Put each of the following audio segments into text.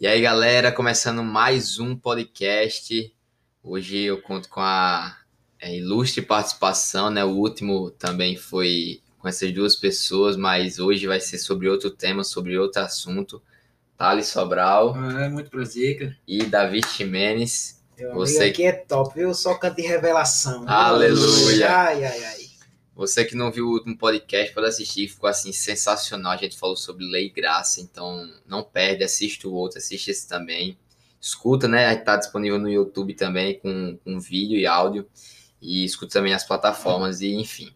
E aí, galera, começando mais um podcast. Hoje eu conto com a é, ilustre participação, né? O último também foi com essas duas pessoas, mas hoje vai ser sobre outro tema, sobre outro assunto. Thales Sobral É muito prazer, cara. e Davi Ximenes. Meu Você- amigo aqui é top, viu? Só canto de revelação. Aleluia. Ai, ai, ai. Você que não viu o último podcast, pode assistir, ficou assim sensacional. A gente falou sobre lei e graça, então não perde, assiste o outro, assiste esse também. Escuta, né? Está disponível no YouTube também, com, com vídeo e áudio. E escuta também as plataformas, e enfim.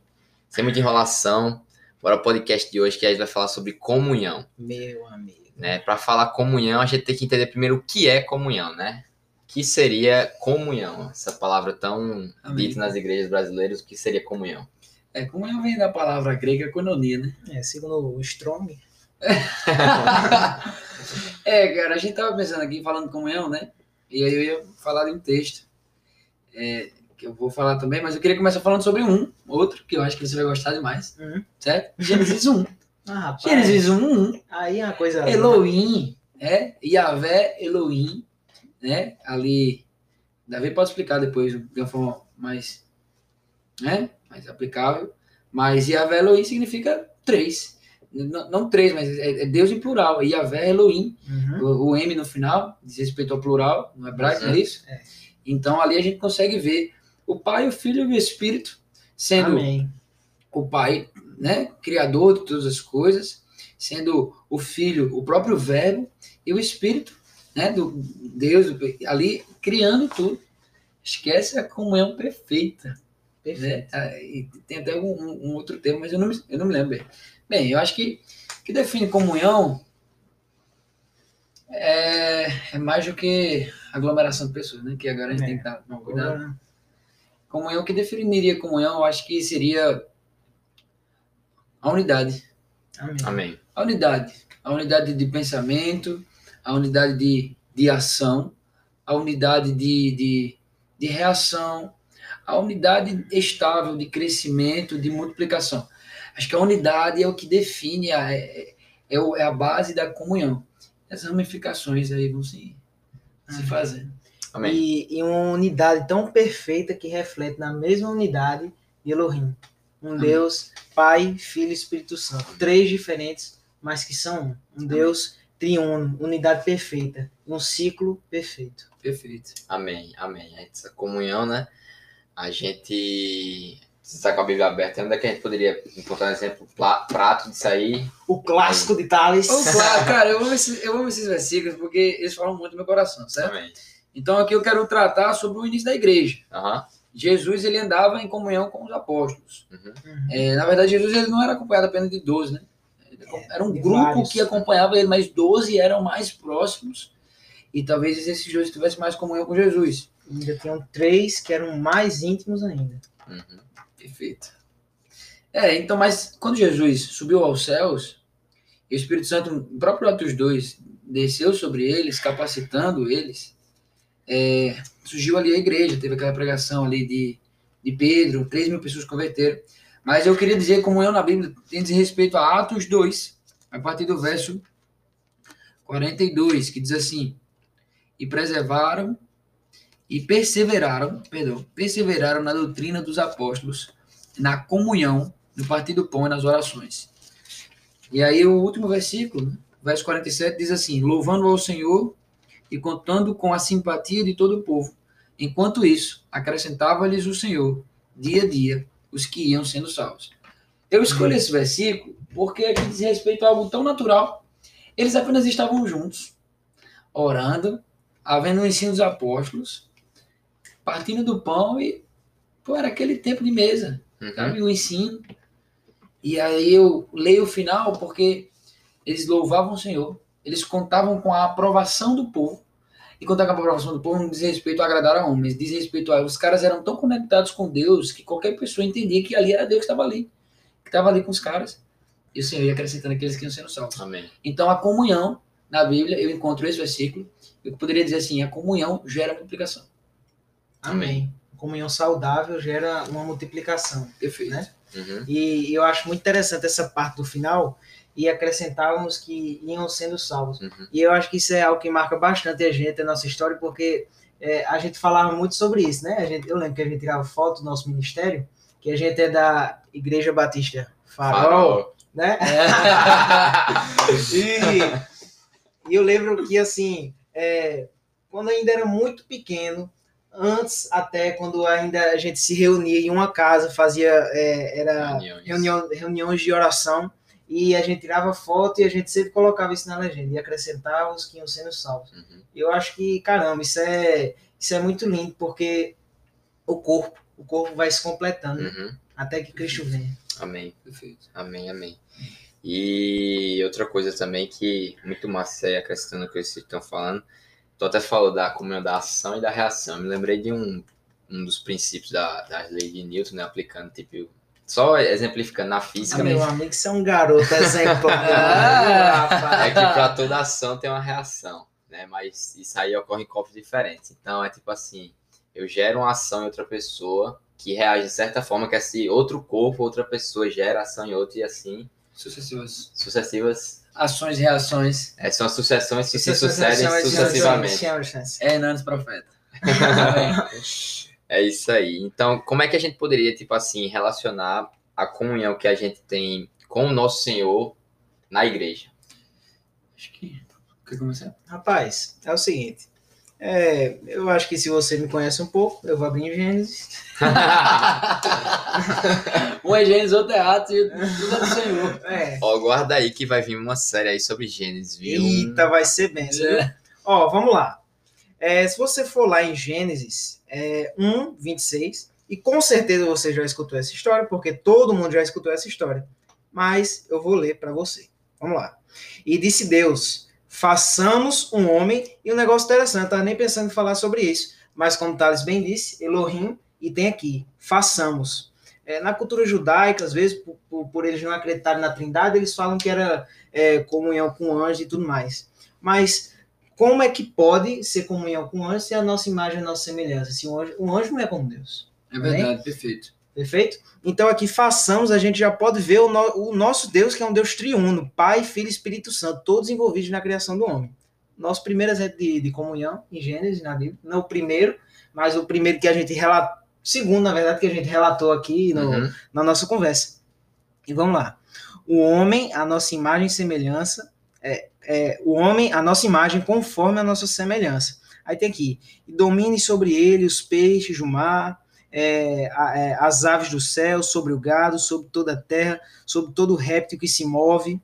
Sem muita enrolação, bora ao podcast de hoje que a gente vai falar sobre comunhão. Meu amigo. Né? Para falar comunhão, a gente tem que entender primeiro o que é comunhão, né? O que seria comunhão? Essa palavra tão Amém. dita nas igrejas brasileiras, o que seria comunhão? É, comunhão vem da palavra grega koinonia, né? É, segundo o Strong. É, cara, a gente tava pensando aqui, falando comunhão, né? E aí eu ia falar de um texto, é, que eu vou falar também, mas eu queria começar falando sobre um, outro, que eu acho que você vai gostar demais, Uhum. certo? Gênesis 1. Ah, rapaz. Gênesis 1, 1. Aí é uma coisa. Elohim, é, Yahvé Elohim, né? Ali, Davi pode explicar depois de uma forma mais, né? Mais aplicável. Mas Yahvé Elohim significa três. Não, não três, mas é, é Deus em plural. Yahvé Elohim. Uhum. O, o M no final diz respeito ao plural, no hebraico, não é isso? É. Então ali a gente consegue ver o Pai, o Filho e o Espírito sendo Amém. o Pai, né, criador de todas as coisas, sendo o Filho, o próprio Verbo e o Espírito, né, do Deus ali criando tudo. Esquece a comunhão perfeita, Perfeito. né? Ah, e tem até um, um- um outro termo, mas eu não, me- eu não me lembro bem. Bem, eu acho que que define comunhão é, é mais do que aglomeração de pessoas, né? Que agora a gente É. tem que dar um cuidado. Agora, Comunhão, o que definiria comunhão, eu acho que seria a unidade. Amém. Amém. A unidade. A unidade de pensamento, a unidade de, de ação, a unidade de, de, de reação, a unidade estável de crescimento, de multiplicação. Acho que a unidade é o que define, a, é, é, é a base da comunhão. As ramificações aí vão se, se Amém. fazer. Amém. E, e uma unidade tão perfeita que reflete na mesma unidade de Elohim. Um Amém. Deus, Pai, Filho e Espírito Santo. Três diferentes, mas que são um. Um Deus triuno, unidade perfeita. Um ciclo perfeito. Perfeito. Amém, amém. Essa comunhão, né? A gente. Está com a Bíblia aberta, onde é que a gente poderia encontrar um exemplo prato disso aí? O clássico de Tales. Ô, claro, cara, eu amo, esses, eu amo esses versículos porque eles falam muito no meu coração, certo? Amém. Então aqui eu quero tratar sobre o início da igreja. Aham. Jesus ele andava em comunhão com os apóstolos. Uhum. Uhum. É, na verdade, Jesus ele não era acompanhado apenas de 12, né? Era um de grupo vários. que acompanhava ele, mas 12 eram mais próximos. E talvez esses 12 tivessem mais comunhão com Jesus. Ainda tinham três que eram mais íntimos ainda. Uhum. Perfeito. É, então, mas quando Jesus subiu aos céus, e o Espírito Santo, no próprio Atos 2, desceu sobre eles, capacitando eles, é, surgiu ali a igreja, teve aquela pregação ali de, de Pedro, 3 mil pessoas converteram. Mas eu queria dizer, como eu na Bíblia, tem respeito a Atos 2, a partir do verso 42, que diz assim: E preservaram e perseveraram, perdão, perseveraram na doutrina dos apóstolos, na comunhão, no partir do pão e nas orações. E aí o último versículo, verso 47, diz assim: Louvando ao Senhor e contando com a simpatia de todo o povo. Enquanto isso, acrescentava-lhes o Senhor, dia a dia, os que iam sendo salvos. Eu escolhi esse versículo porque aqui diz respeito a algo tão natural. Eles apenas estavam juntos, orando, havendo o ensino dos apóstolos, partindo do pão e, pô, era aquele tempo de mesa Uhum. sabe? O ensino. E aí eu leio o final porque eles louvavam o Senhor, eles contavam com a aprovação do povo. E contar com a aprovação do povo não diz respeito a agradar a homens, diz respeito a. Os caras eram tão conectados com Deus que qualquer pessoa entendia que ali era Deus que estava ali, que estava ali com os caras. E o Senhor ia acrescentando aqueles que iam sendo salvos. Amém. Então a comunhão, na Bíblia, eu encontro esse versículo, eu poderia dizer assim: a comunhão gera multiplicação. Amém. comunhão saudável gera uma multiplicação. Perfeito. Né? Uhum. E eu acho muito interessante essa parte do final e acrescentávamos que iam sendo salvos. Uhum. E eu acho que isso é algo que marca bastante a gente, a nossa história, porque é, a gente falava muito sobre isso, né? A gente, eu lembro que a gente tirava foto do nosso ministério, que a gente é da Igreja Batista Farol, Farol. né? e, e eu lembro que, assim, é, quando ainda era muito pequeno, antes até quando ainda a gente se reunia em uma casa, fazia é, era Reuniões. reunião, reuniões de oração e a gente tirava foto e a gente sempre colocava isso na legenda e acrescentava os que iam sendo salvos. Uhum. Eu acho que, caramba, isso é, isso é muito lindo porque o corpo, o corpo vai se completando? Uhum. até que Cristo venha. Amém. Perfeito. Amém, amém. E outra coisa também que muito massa aí, acrescentando o que vocês estão falando, tu até falou da comunhão da ação e da reação. Eu me lembrei de um, um dos princípios da, das leis de Newton, né, aplicando, tipo, só exemplificando na física, Meu mas amigo, você é um garoto exemplar. Ah, é que para toda ação tem uma reação, né, mas isso aí ocorre em corpos diferentes. Então é tipo assim, eu gero uma ação em outra pessoa que reage de certa forma que esse outro corpo, outra pessoa gera ação em outra e assim Sucessivas sucessivas ações e reações. É, são sucessões que se Sucessões, sucedem sucessivamente. É Hernandes Profeta. É isso aí. Então, como é que a gente poderia, tipo assim, relacionar a comunhão que a gente tem com o nosso Senhor na igreja? Acho que. Quer começar? Rapaz, é o seguinte. É, eu acho que se você me conhece um pouco, eu vou abrir em Gênesis. Um é Gênesis, outro é Atos e tudo é do Senhor. É. Ó, guarda aí que vai vir uma série aí sobre Gênesis, viu? Eita, vai ser bem. É. Ó, vamos lá. É, se você for lá em Gênesis é, 1, 26, e com certeza você já escutou essa história, porque todo mundo já escutou essa história. Mas eu vou ler para você. Vamos lá. E disse Deus: façamos um homem. E um negócio interessante, eu tava nem pensando em falar sobre isso. Mas como Thales bem disse, Elohim, e tem aqui, façamos. É, na cultura judaica, às vezes, por, por, por eles não acreditarem na trindade, eles falam que era é, comunhão com anjo e tudo mais. Mas como é que pode ser comunhão com anjo se a nossa imagem é a nossa semelhança? Se um anjo, um anjo não é como Deus. É verdade, perfeito. Perfeito? Então aqui façamos, a gente já pode ver o, no- o nosso Deus, que é um Deus triuno, Pai, Filho e Espírito Santo, todos envolvidos na criação do homem. Nosso primeiro exemplo de, de comunhão em Gênesis, na Bíblia, não o primeiro, mas o primeiro que a gente relatou, segundo, na verdade, que a gente relatou aqui no, Uhum. na nossa conversa. E vamos lá. O homem, a nossa imagem e semelhança, é, é, o homem, a nossa imagem conforme a nossa semelhança. Aí tem aqui, domine sobre ele os peixes do mar, é, é, as aves do céu, sobre o gado, sobre toda a terra, sobre todo réptil que se move.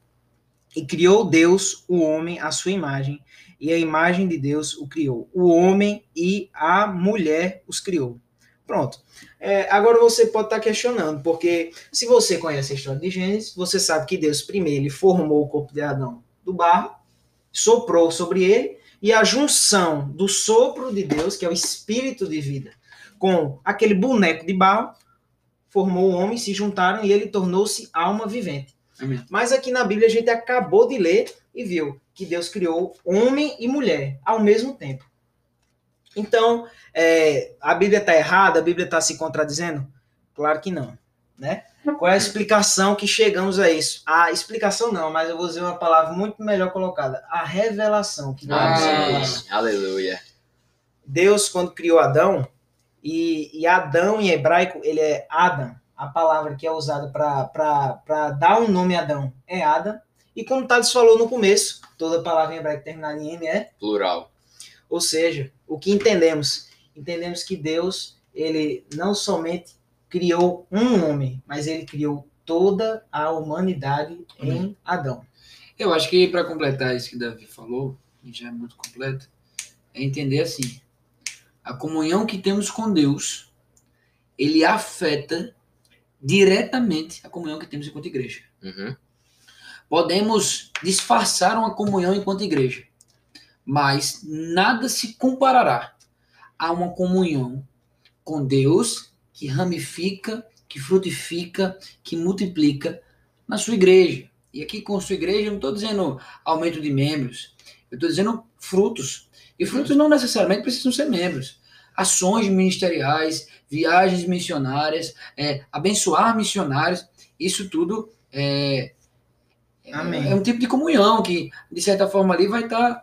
E criou Deus o homem à sua imagem, e a imagem de Deus o criou. O homem e a mulher os criou. Pronto. É, agora você pode estar questionando, porque se você conhece a história de Gênesis, você sabe que Deus primeiro ele formou o corpo de Adão do barro, soprou sobre ele, e a junção do sopro de Deus, que é o espírito de vida, com aquele boneco de barro, formou o homem, se juntaram e ele tornou-se alma vivente. Amém. Mas aqui na Bíblia a gente acabou de ler e viu que Deus criou homem e mulher ao mesmo tempo. Então, é, a Bíblia está errada? A Bíblia está se contradizendo? Claro que não, né? Qual é a explicação que chegamos a isso? A explicação não, mas eu vou dizer uma palavra muito melhor colocada. A revelação que nós Ah. Aleluia. Deus, quando criou Adão, e, e Adão em hebraico, ele é Adam, a palavra que é usada para dar um nome a Adão é Adam. E como Thales falou no começo, toda palavra em hebraico terminada em M é Plural. ou seja, o que entendemos? Entendemos que Deus, ele não somente criou um homem, mas ele criou toda a humanidade em Adão. Eu acho que para completar isso que Davi falou, e já é muito completo, é entender assim: a comunhão que temos com Deus, ele afeta diretamente a comunhão que temos enquanto igreja. Uhum. Podemos disfarçar uma comunhão enquanto igreja, mas nada se comparará a uma comunhão com Deus que ramifica, que frutifica, que multiplica na sua igreja. E aqui com sua igreja, eu não estou dizendo aumento de membros, eu estou dizendo frutos. E frutos não necessariamente precisam ser membros. ações ministeriais, viagens missionárias, é, abençoar missionários, isso tudo é, Amém. é um tipo de comunhão que, de certa forma, ali vai estar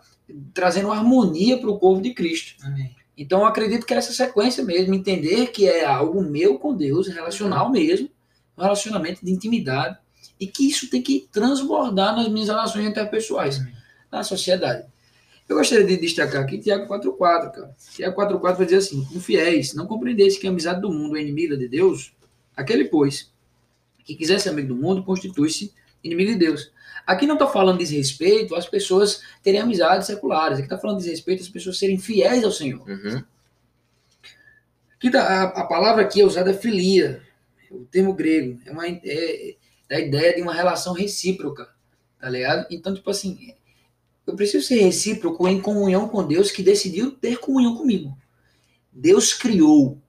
trazendo harmonia para o corpo de Cristo. Amém. Então, eu acredito que é essa sequência mesmo, entender que é algo meu com Deus, relacional mesmo, um relacionamento de intimidade, e que isso tem que transbordar nas minhas relações interpessoais, Amém. Na sociedade. Eu gostaria de destacar aqui Tiago 4.4, cara. Tiago 4.4 vai dizer assim, infiéis, não compreendesse que a amizade do mundo é inimiga de Deus, aquele, pois, que quiser ser amigo do mundo, constitui-se inimigo de Deus. Aqui não está falando desrespeito às pessoas terem amizades seculares, aqui está falando desrespeito às pessoas serem fiéis ao Senhor. Uhum. Aqui tá- a, a palavra aqui é usada filia, o termo grego, é, uma, é da ideia de uma relação recíproca, tá ligado? Então, tipo assim, eu preciso ser recíproco em comunhão com Deus que decidiu ter comunhão comigo. Deus criou,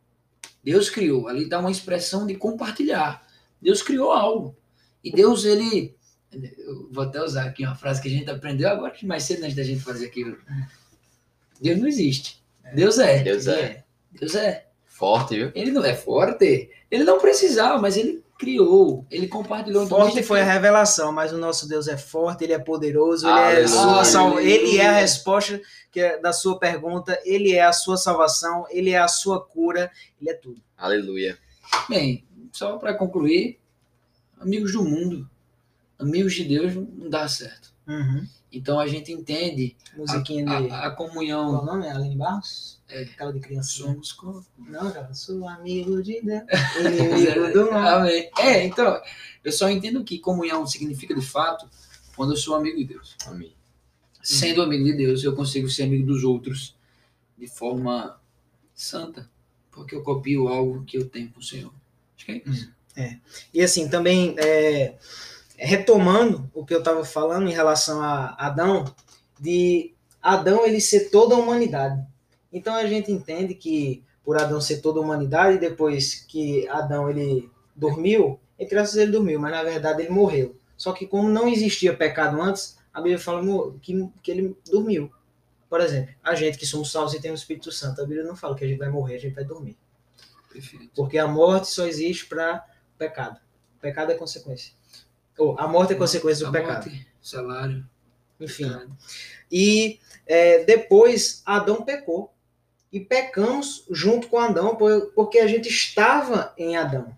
Deus criou, ali dá uma expressão de compartilhar. Deus criou algo. E Deus, ele. Eu vou até usar aqui uma frase que a gente aprendeu agora, que mais cedo antes da gente fazer aquilo. Deus não existe. Deus é. Deus é. Deus é. Forte, viu? Ele não é forte. Ele não precisava, mas ele criou. Ele compartilhou. Forte foi a revelação, mas o nosso Deus é forte, ele é poderoso, ele é, sua sal... ele é a resposta que é da sua pergunta, ele é a sua salvação, ele é a sua cura, ele é tudo. Aleluia. Bem, só para concluir, amigos do mundo, amigos de Deus não dá certo. Uhum. Então a gente entende Musiquinha a, de. a- a Qual comunhão. o nome? Aline Barros? É. Aquela de criança. Somos com- Não, cara, sou amigo de Deus. Inimigo do mal. Amém. É, então, eu só entendo que comunhão significa de fato quando eu sou amigo de Deus. Amém. Sendo amigo de Deus, eu consigo ser amigo dos outros de forma santa, porque eu copio algo que eu tenho com o Senhor. Acho que é isso. E assim, também é, retomando o que eu estava falando em relação a Adão, de Adão ele ser toda a humanidade. Então a gente entende que por Adão ser toda a humanidade, depois que Adão ele dormiu, entre aspas ele dormiu, mas na verdade ele morreu. Só que como não existia pecado antes, a Bíblia fala que, que ele dormiu. Por exemplo, a gente que somos salvos e temos o Espírito Santo, a Bíblia não fala que a gente vai morrer, a gente vai dormir. Perfeito. Porque a morte só existe para pecado. O pecado é consequência. Ou a morte é consequência do A pecado. morte, salário. Enfim. pecado. E é, depois Adão pecou. E pecamos junto com Adão, por- porque a gente estava em Adão.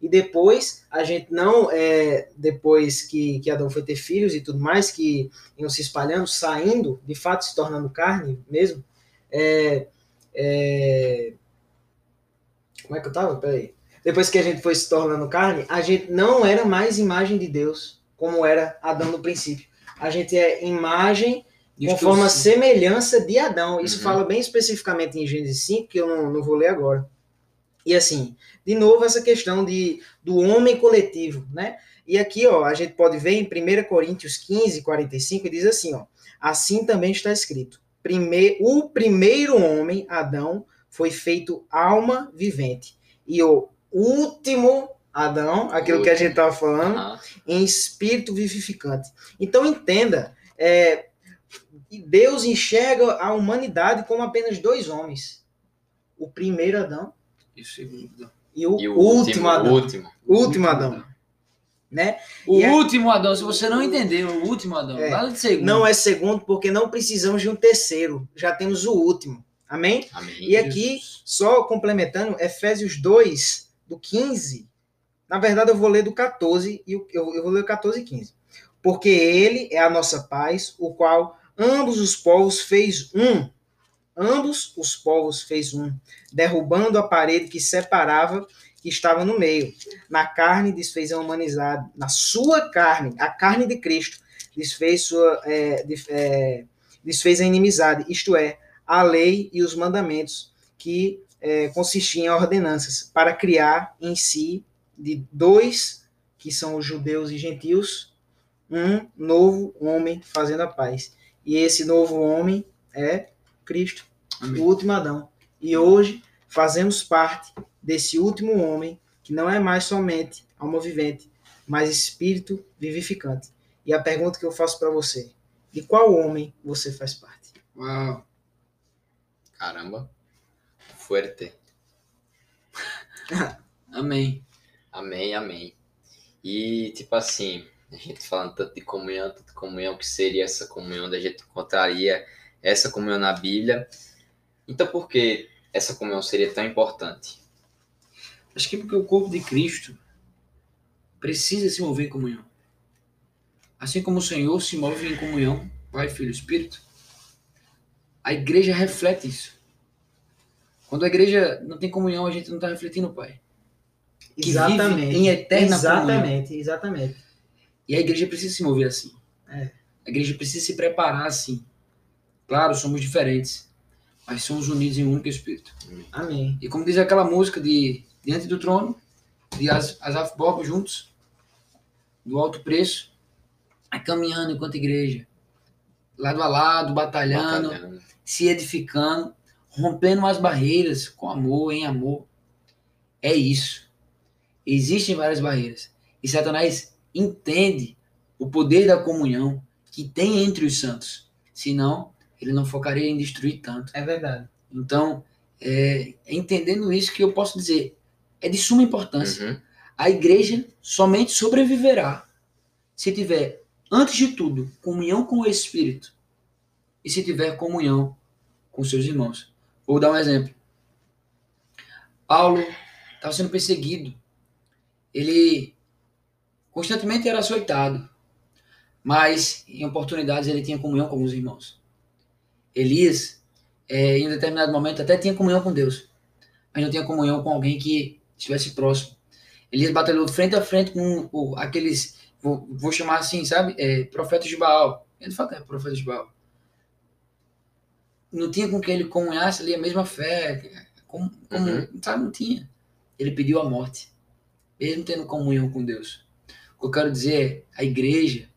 E depois, a gente não, é, depois que, que Adão foi ter filhos e tudo mais, que iam se espalhando, saindo, de fato se tornando carne mesmo, é, é, como é que eu tava? Peraí. Depois que a gente foi se tornando carne, a gente não era mais imagem de Deus, como era Adão no princípio. A gente é imagem conforme a semelhança de Adão. Isso Uhum. fala bem especificamente em Gênesis 5, que eu não, não vou ler agora. E assim, de novo, essa questão de, do homem coletivo, né? E aqui, ó, a gente pode ver em 1 Coríntios 15, 45, e diz assim, ó, assim também está escrito, prime, o primeiro homem, Adão, foi feito alma vivente, e o último Adão, aquilo que a gente estava falando, Aham. em espírito vivificante. Então entenda, é, Deus enxerga a humanidade como apenas dois homens. O primeiro Adão E o segundo. e o, E o último, último, Adão. último. O último Adão. Né? O E último Adão, se você não entendeu, o último Adão. É. Nada de segundo. Não é segundo, porque não precisamos de um terceiro. Já temos o último. Amém? Amém. E aqui, só complementando, Efésios 2, do 15. Na verdade, eu vou ler do 14 e eu, eu vou ler o 14 e 15. Porque ele é a nossa paz, o qual ambos os povos fez um. Ambos os povos fez um, derrubando a parede que separava, que estava no meio. Na carne desfez a humanidade, na sua carne, a carne de Cristo, desfez, sua, é, é, desfez a inimizade, isto é, a lei e os mandamentos, que é, consistiam em ordenanças, para criar em si, de dois, que são os judeus e gentios, um novo homem fazendo a paz. E esse novo homem é Cristo, Amém. o último Adão. E hoje fazemos parte desse último homem, que não é mais somente alma vivente, mas espírito vivificante. E a pergunta que eu faço para você: de qual homem você faz parte? Uau. Caramba. Fuerte. Amém. Amém, amém. E, tipo assim, a gente falando tanto de comunhão, tanto de comunhão, que seria essa comunhão, onde a gente encontraria essa comunhão na Bíblia. Então, por que essa comunhão seria tão importante? Acho que porque o corpo de Cristo precisa se mover em comunhão. Assim como o Senhor se move em comunhão, Pai, Filho e Espírito, a igreja reflete isso. Quando a igreja não tem comunhão, a gente não está refletindo o Pai. Que Exatamente. em eterna comunhão. exatamente, exatamente. E a igreja precisa se mover assim. É. A igreja precisa se preparar assim. Claro, somos diferentes, mas somos unidos em um único Espírito. Amém. E como diz aquela música de Diante do Trono, de As- Asaf Bob juntos, do alto preço, é caminhando enquanto igreja, lado a lado, batalhando, Batalhando. se edificando, rompendo as barreiras com amor, em amor. É isso. Existem várias barreiras. E Satanás entende o poder da comunhão que tem entre os santos. Senão, ele não focaria em destruir tanto. É verdade. Então, é, entendendo isso que eu posso dizer, é de suma importância. Uhum. A igreja somente sobreviverá se tiver, antes de tudo, comunhão com o Espírito e se tiver comunhão com seus irmãos. Vou dar um exemplo. Paulo estava sendo perseguido. Ele constantemente era açoitado, mas em oportunidades ele tinha comunhão com os irmãos. Elias, é, em um determinado momento, até tinha comunhão com Deus, mas não tinha comunhão com alguém que estivesse próximo. Elias batalhou frente a frente com aqueles, vou, vou chamar assim, sabe, é, profetas de Baal. Ele fala que é profeta de Baal. Não tinha com quem ele comunhasse ali a mesma fé, como, como- sabe, não tinha. Ele pediu a morte, mesmo tendo comunhão com Deus. O que eu quero dizer é, a igreja,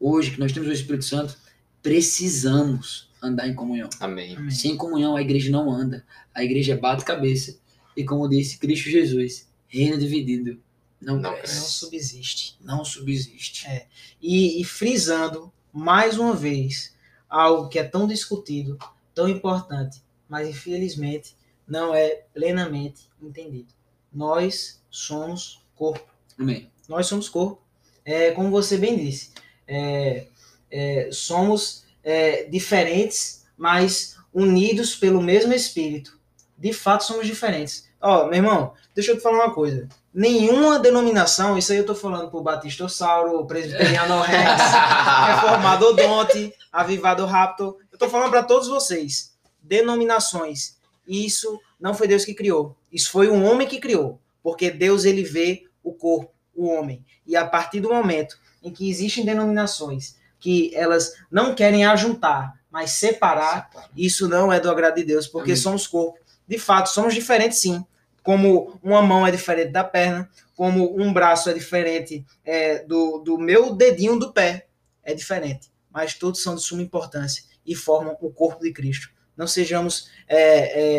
hoje que nós temos o Espírito Santo, precisamos andar em comunhão. Amém. Amém. Sem comunhão a igreja não anda. A igreja bate cabeça. E como disse Cristo Jesus, reino dividido não, Não cresce, Não subsiste. não subsiste. É. E, e frisando mais uma vez algo que é tão discutido, tão importante, mas infelizmente não é plenamente entendido. Nós somos corpo. Amém. Nós somos corpo. É, como você bem disse, é, é, somos é, diferentes, mas unidos pelo mesmo Espírito. De fato, somos diferentes. Ó, meu irmão, deixa eu te falar uma coisa. Nenhuma denominação, isso aí eu tô falando pro Batistossauro, Presbiteriano Rex, Reformado Odonte, Avivado Raptor. Eu tô falando para todos vocês. Denominações. Isso não foi Deus que criou. Isso foi um homem que criou. Porque Deus, ele vê o corpo, o homem. E a partir do momento em que existem denominações que elas não querem ajuntar, mas separar, isso não é do agrado de Deus, porque Amém. somos corpo. De fato, somos diferentes sim. Como uma mão é diferente da perna, como um braço é diferente é, do, do meu dedinho do pé. É diferente. Mas todos são de suma importância e formam o corpo de Cristo. Não sejamos é,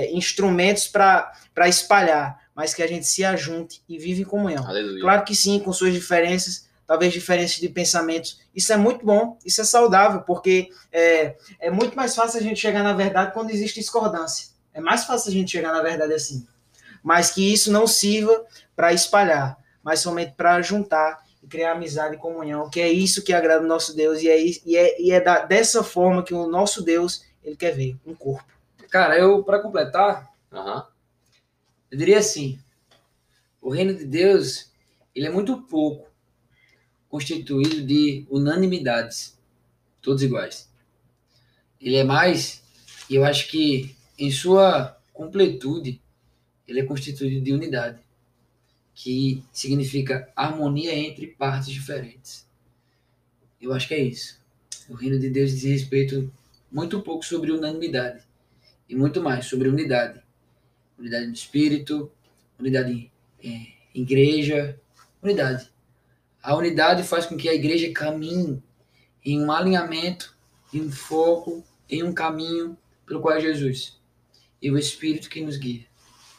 é, instrumentos para espalhar, mas que a gente se ajunte e vive em comunhão. Aleluia. Claro que sim, com suas diferenças, talvez diferenças de pensamentos. Isso é muito bom, isso é saudável, porque é, é muito mais fácil a gente chegar na verdade quando existe discordância. É mais fácil a gente chegar na verdade assim. Mas que isso não sirva para espalhar, mas somente para juntar criar amizade e comunhão, que é isso que agrada o nosso Deus, e é, e é, e é da- dessa forma que o nosso Deus ele quer ver, um corpo. Cara, eu, para completar, Aham. eu diria assim: o reino de Deus, ele é muito pouco constituído de unanimidades, todos iguais. Ele é mais, e eu acho que em sua completude, ele é constituído de unidade, que significa harmonia entre partes diferentes. Eu acho que é isso. O reino de Deus diz respeito muito pouco sobre unanimidade e muito mais sobre unidade. Unidade no espírito, unidade em eh, igreja, unidade. A unidade faz com que a igreja caminhe em um alinhamento, em um foco, em um caminho pelo qual é Jesus. E o Espírito que nos guia.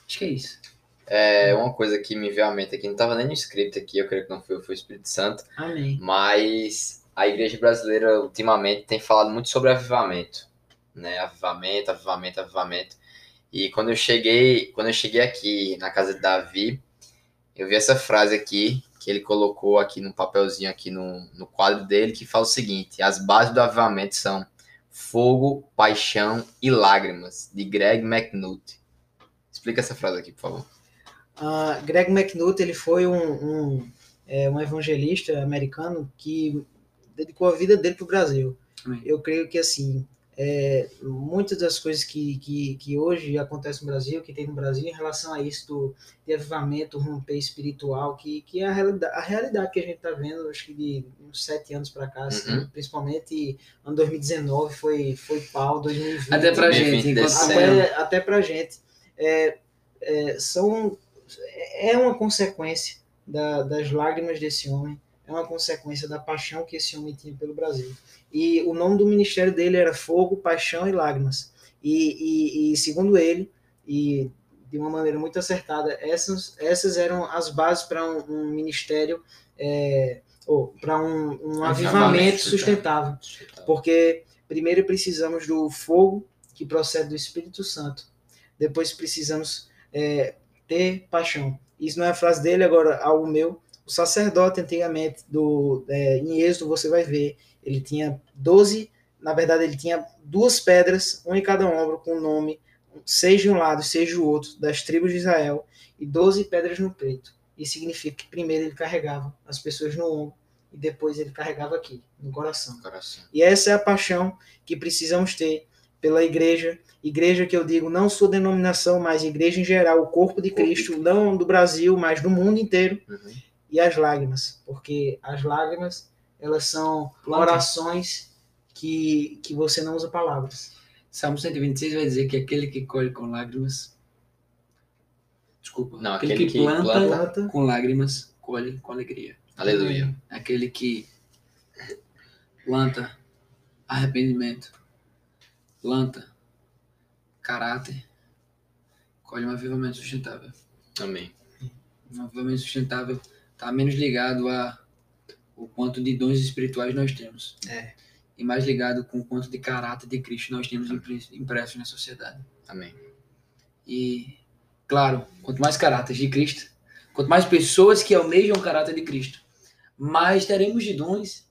Acho que é isso. É uma coisa que me veio à mente aqui, não estava nem no script aqui, eu creio que não foi, foi o Espírito Santo, Amém. mas a igreja brasileira ultimamente tem falado muito sobre avivamento, né? Avivamento, avivamento, avivamento. E quando eu cheguei, quando eu cheguei aqui na casa de Davi, eu vi essa frase aqui que ele colocou aqui no papelzinho aqui no, no quadro dele que fala o seguinte: as bases do avivamento são fogo, paixão e lágrimas, de Greg McNulty. Explica essa frase aqui, por favor. Uh, Greg McNulty ele foi um, um, é, um evangelista americano que dedicou a vida dele para o Brasil. Amém. Eu creio que assim é, muitas das coisas que, que, que hoje acontecem no Brasil, que tem no Brasil, em relação a isso do, de avivamento, romper espiritual, que, que é a realidade, a realidade que a gente está vendo, acho que de uns sete anos para cá, assim, Uhum. principalmente ano 2019 foi, foi pau, 2020. Até pra gente, 2020, enquanto sério. até, até pra gente. É, é, são, é uma consequência da- das lágrimas desse homem, é uma consequência da paixão que esse homem tinha pelo Brasil. E o nome do ministério dele era Fogo, Paixão e Lágrimas. E, e- e, segundo ele, e de uma maneira muito acertada, essas, essas eram as bases para um, um ministério, é, ou para um, um avivamento sustentável. Porque primeiro precisamos do fogo que procede do Espírito Santo. Depois precisamos é, ter paixão. Isso não é a frase dele, agora algo meu. O sacerdote antigamente, do, é, em Êxodo, você vai ver, ele tinha 12, na verdade ele tinha duas pedras, uma em cada ombro, com o nome, seis de um lado, seis do outro, das tribos de Israel, e 12 pedras no peito. Isso significa que primeiro ele carregava as pessoas no ombro, e depois ele carregava aqui, no coração. Coração. E essa é a paixão que precisamos ter pela igreja. Igreja que eu digo, não sua denominação, mas igreja em geral, o corpo de Cristo, não do Brasil, mas do mundo inteiro. Uhum. E as lágrimas, porque as lágrimas, elas são orações que, que você não usa palavras. Salmo 126 vai dizer que aquele que colhe com lágrimas. Desculpa. Não, aquele, aquele que, que planta, planta- Planta, com lágrimas colhe com alegria. Aleluia. Aquele que planta arrependimento, planta caráter, colhe um avivamento sustentável. Amém. Um avivamento sustentável está menos ligado a o quanto de dons espirituais nós temos. É. E mais ligado com o quanto de caráter de Cristo nós temos impre- impresso na sociedade. Amém. E, claro, quanto mais caráter de Cristo, quanto mais pessoas que almejam o caráter de Cristo, mais teremos de dons,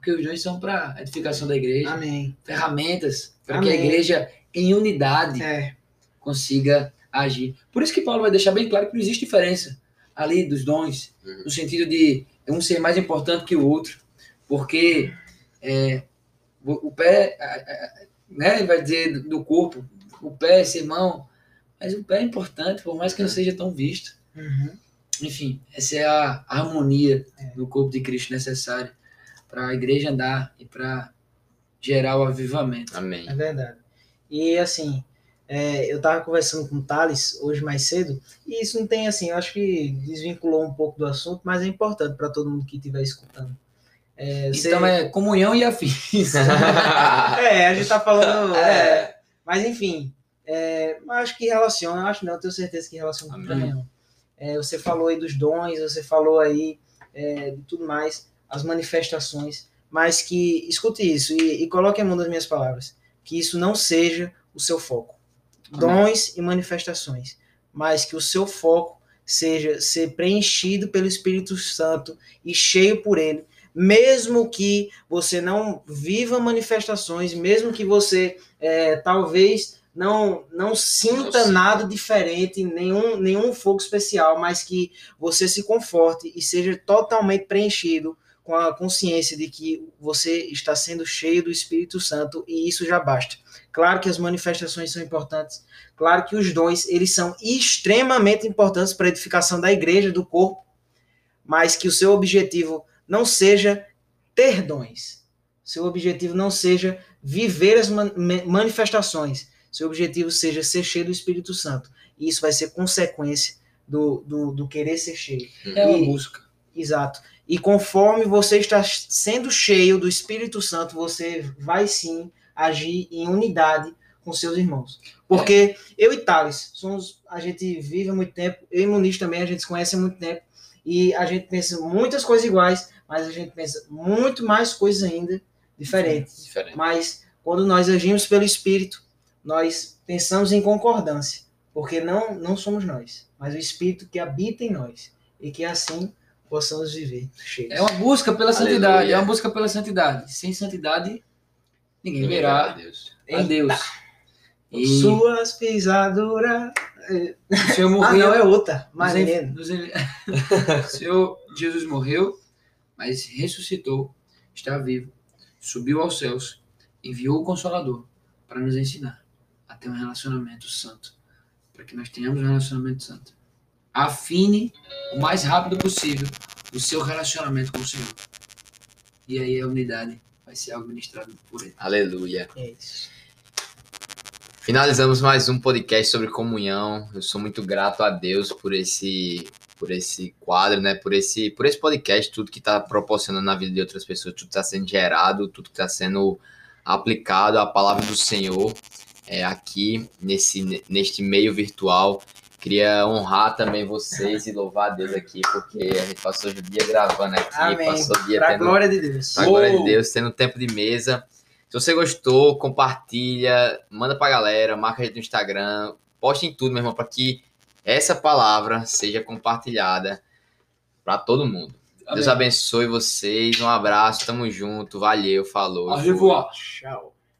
porque os dons são para edificação da igreja, amém. ferramentas para que a igreja, em unidade, É, consiga agir. Por isso que Paulo vai deixar bem claro que não existe diferença ali dos dons, Uhum. no sentido de um ser mais importante que o outro, porque é, o, o pé, né, ele vai dizer do, corpo, o pé, esse mão, mas o pé é importante, por mais que não seja tão visto. uhum. Enfim, essa é a harmonia É. do corpo de Cristo necessária para a igreja andar e para gerar o avivamento. Amém. É verdade. E assim, é, eu estava conversando com o Thales hoje mais cedo, e isso não tem assim, eu acho que desvinculou um pouco do assunto, mas é importante para todo mundo que estiver escutando. É, você- Então é comunhão e afins. é, a gente tá falando. É. é, mas enfim, é, mas acho que relaciona, eu acho não, eu tenho certeza que relaciona com o Amém. caminhão. É, você falou aí dos dons, você falou aí é, de tudo mais, as manifestações, mas que escute isso e, e coloque a mão das minhas palavras, que isso não seja o seu foco. Amém. Dons e manifestações, mas que o seu foco seja ser preenchido pelo Espírito Santo e cheio por ele, mesmo que você não viva manifestações, mesmo que você é, talvez não não sinta sinta. nada diferente, nenhum, nenhum fogo especial, mas que você se conforte e seja totalmente preenchido com a consciência de que você está sendo cheio do Espírito Santo e isso já basta. Claro que as manifestações são importantes, claro que os dons eles são extremamente importantes para a edificação da igreja, do corpo, mas que o seu objetivo não seja ter dons. Seu objetivo não seja viver as manifestações. Seu objetivo seja ser cheio do Espírito Santo. E isso vai ser consequência do, do, do querer ser cheio. É uma E- busca. Exato. E conforme você está sendo cheio do Espírito Santo, você vai sim agir em unidade com seus irmãos. Porque eu e Thales, somos, a gente vive há muito tempo, eu e Muniz também, a gente se conhece há muito tempo, e a gente pensa muitas coisas iguais, mas a gente pensa muito mais coisas ainda diferentes. Diferente. Mas quando nós agimos pelo Espírito, nós pensamos em concordância, porque não, não somos nós, mas o Espírito que habita em nós, e que assim possamos viver cheios. É uma busca pela Aleluia. santidade, é uma busca pela santidade. Sem santidade, ninguém verá Deus. a Deus. E Suas pisaduras. o Senhor Ah, morreu. não, é outra. Marlene. nos o Senhor Jesus morreu, mas ressuscitou, está vivo, subiu aos céus, enviou o Consolador para nos ensinar a ter um relacionamento santo, para que nós tenhamos um relacionamento santo. Afine o mais rápido possível o seu relacionamento com o Senhor. E aí a unidade vai ser algo ministrado por Ele. Aleluia. É isso. Finalizamos mais um podcast sobre comunhão. Eu sou muito grato a Deus por esse por esse quadro, né? Por esse por esse podcast, tudo que está proporcionando na vida de outras pessoas, tudo está sendo gerado, tudo que está sendo aplicado à palavra do Senhor é, aqui nesse neste meio virtual. Queria honrar também vocês e louvar a Deus aqui, porque a gente passou o dia gravando aqui, Amém. passou o dia Pra tendo glória de Deus. Pra glória de! Deus, tendo tempo de mesa. Se você gostou, compartilha, manda pra galera, marca a gente no Instagram, poste em tudo, meu irmão, para que essa palavra seja compartilhada pra todo mundo. Deus Amém. abençoe vocês, um abraço, tamo junto, valeu, falou. Au revoir. Tchau.